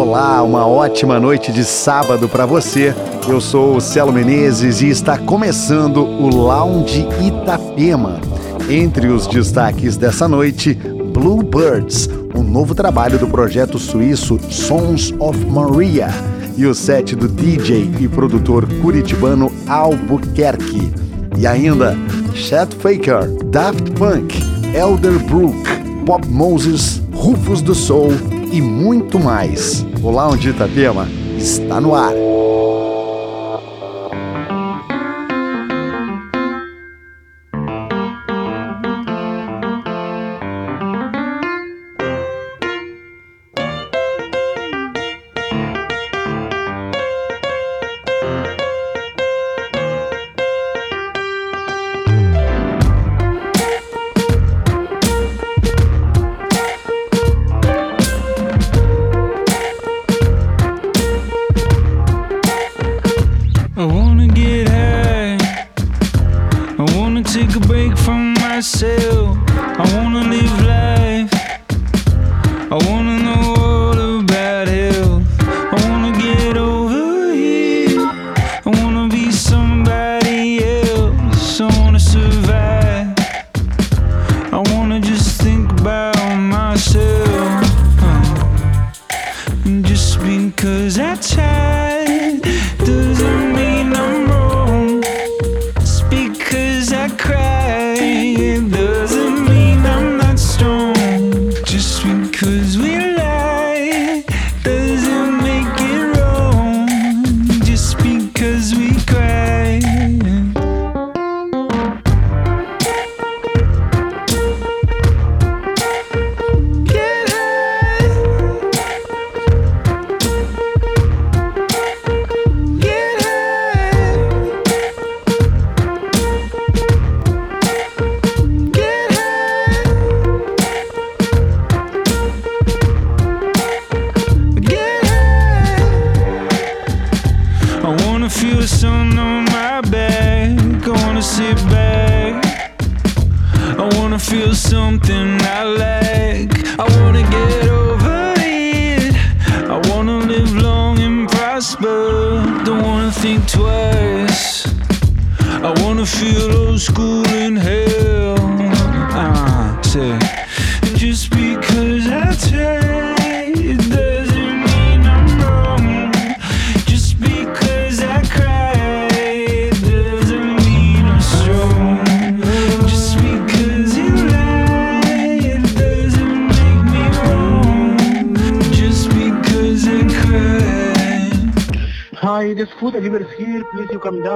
Olá, uma ótima noite de sábado para você. Eu sou o Celo Menezes e está começando o Lounge Itapema. Entre os destaques dessa noite, Bluebirds, um novo trabalho do projeto suíço Sons of Maria, e o set do DJ e produtor curitibano Albuquerque. E ainda Chet Faker, Daft Punk, Elderbrook, Pop Moses, Rufus do Soul e muito mais. O Lounge Itapema está no ar. come down.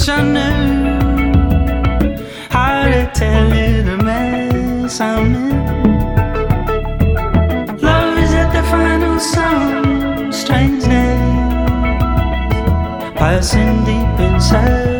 wish I knew how to tell you the mess I'm in. Love is at the final sound, strangeness passing deep inside.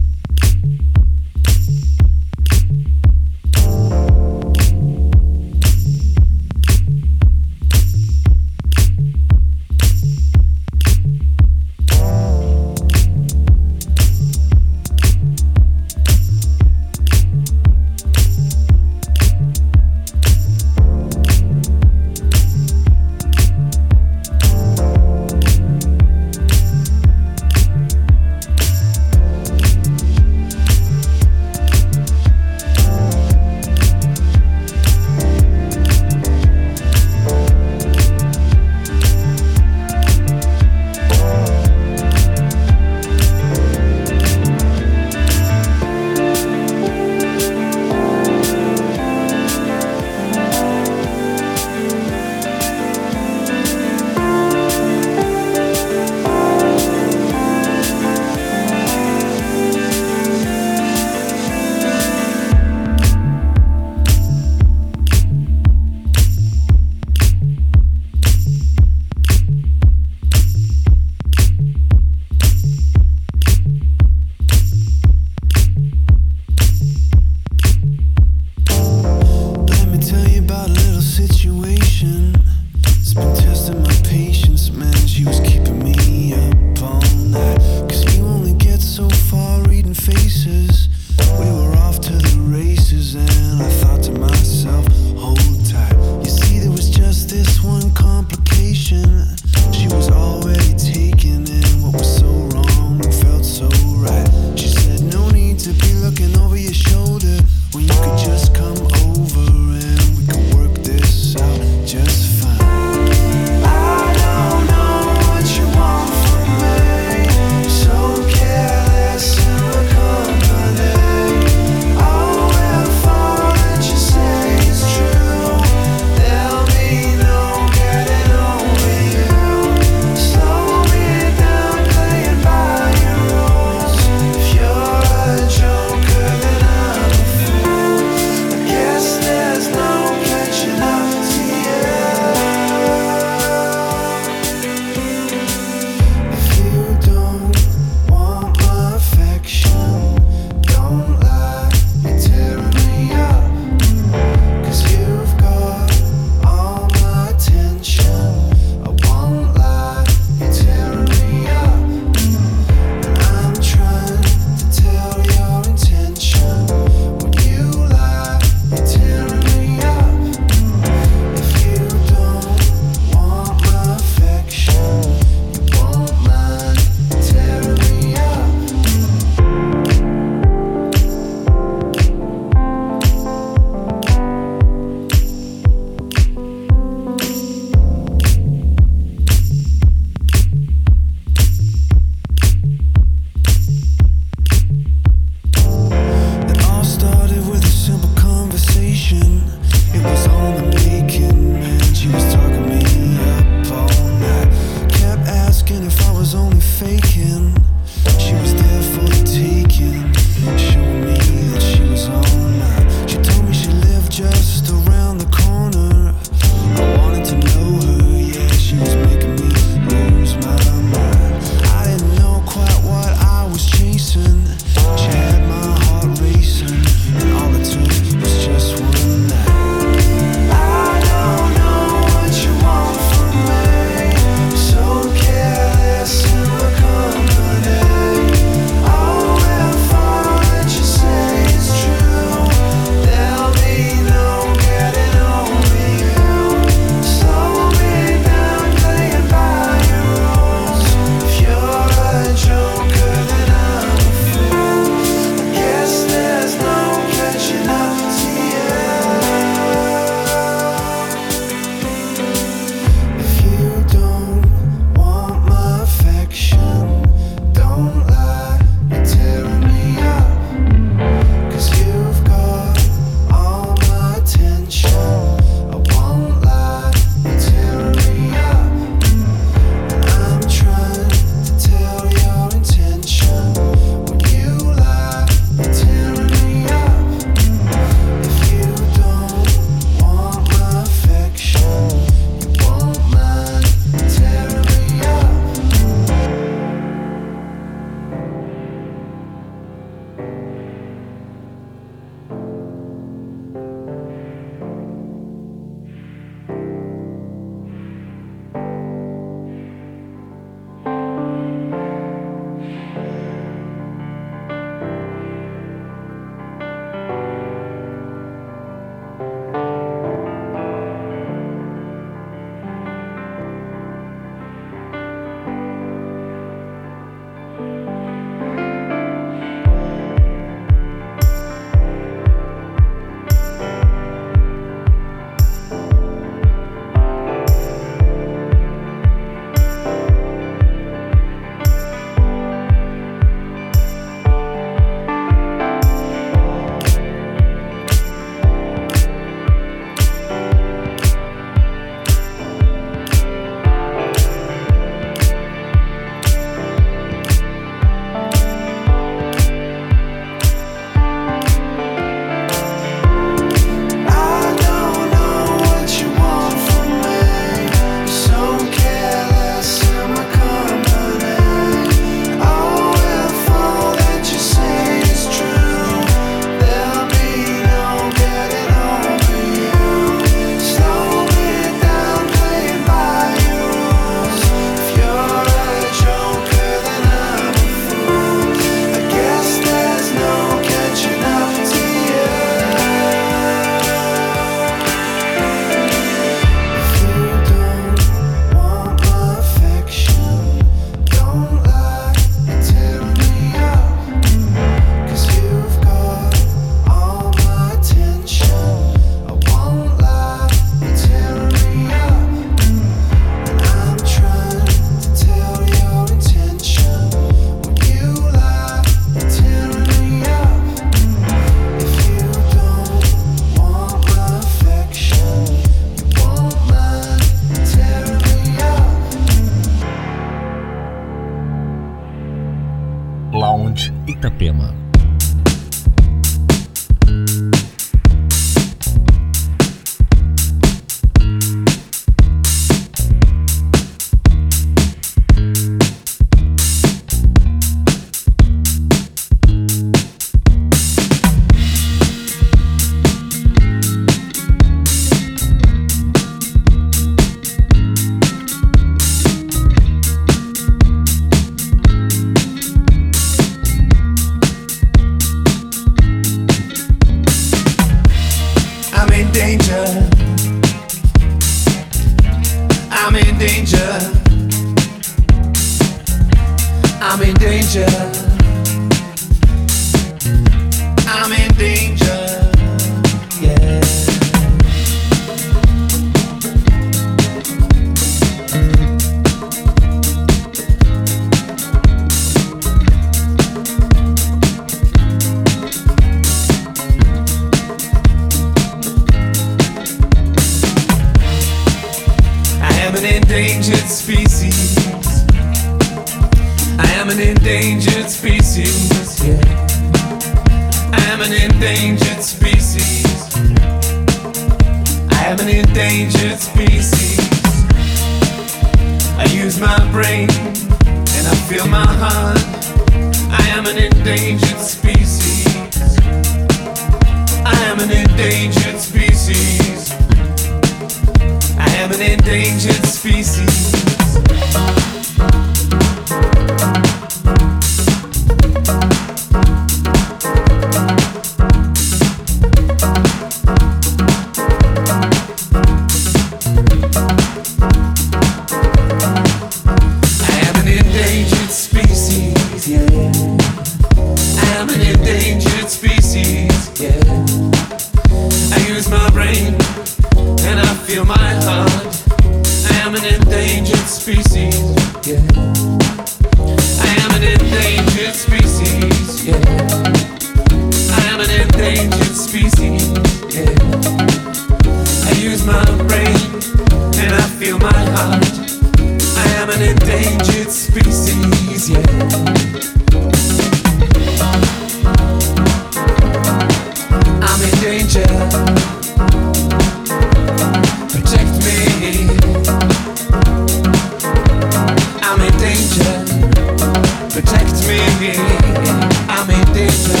It's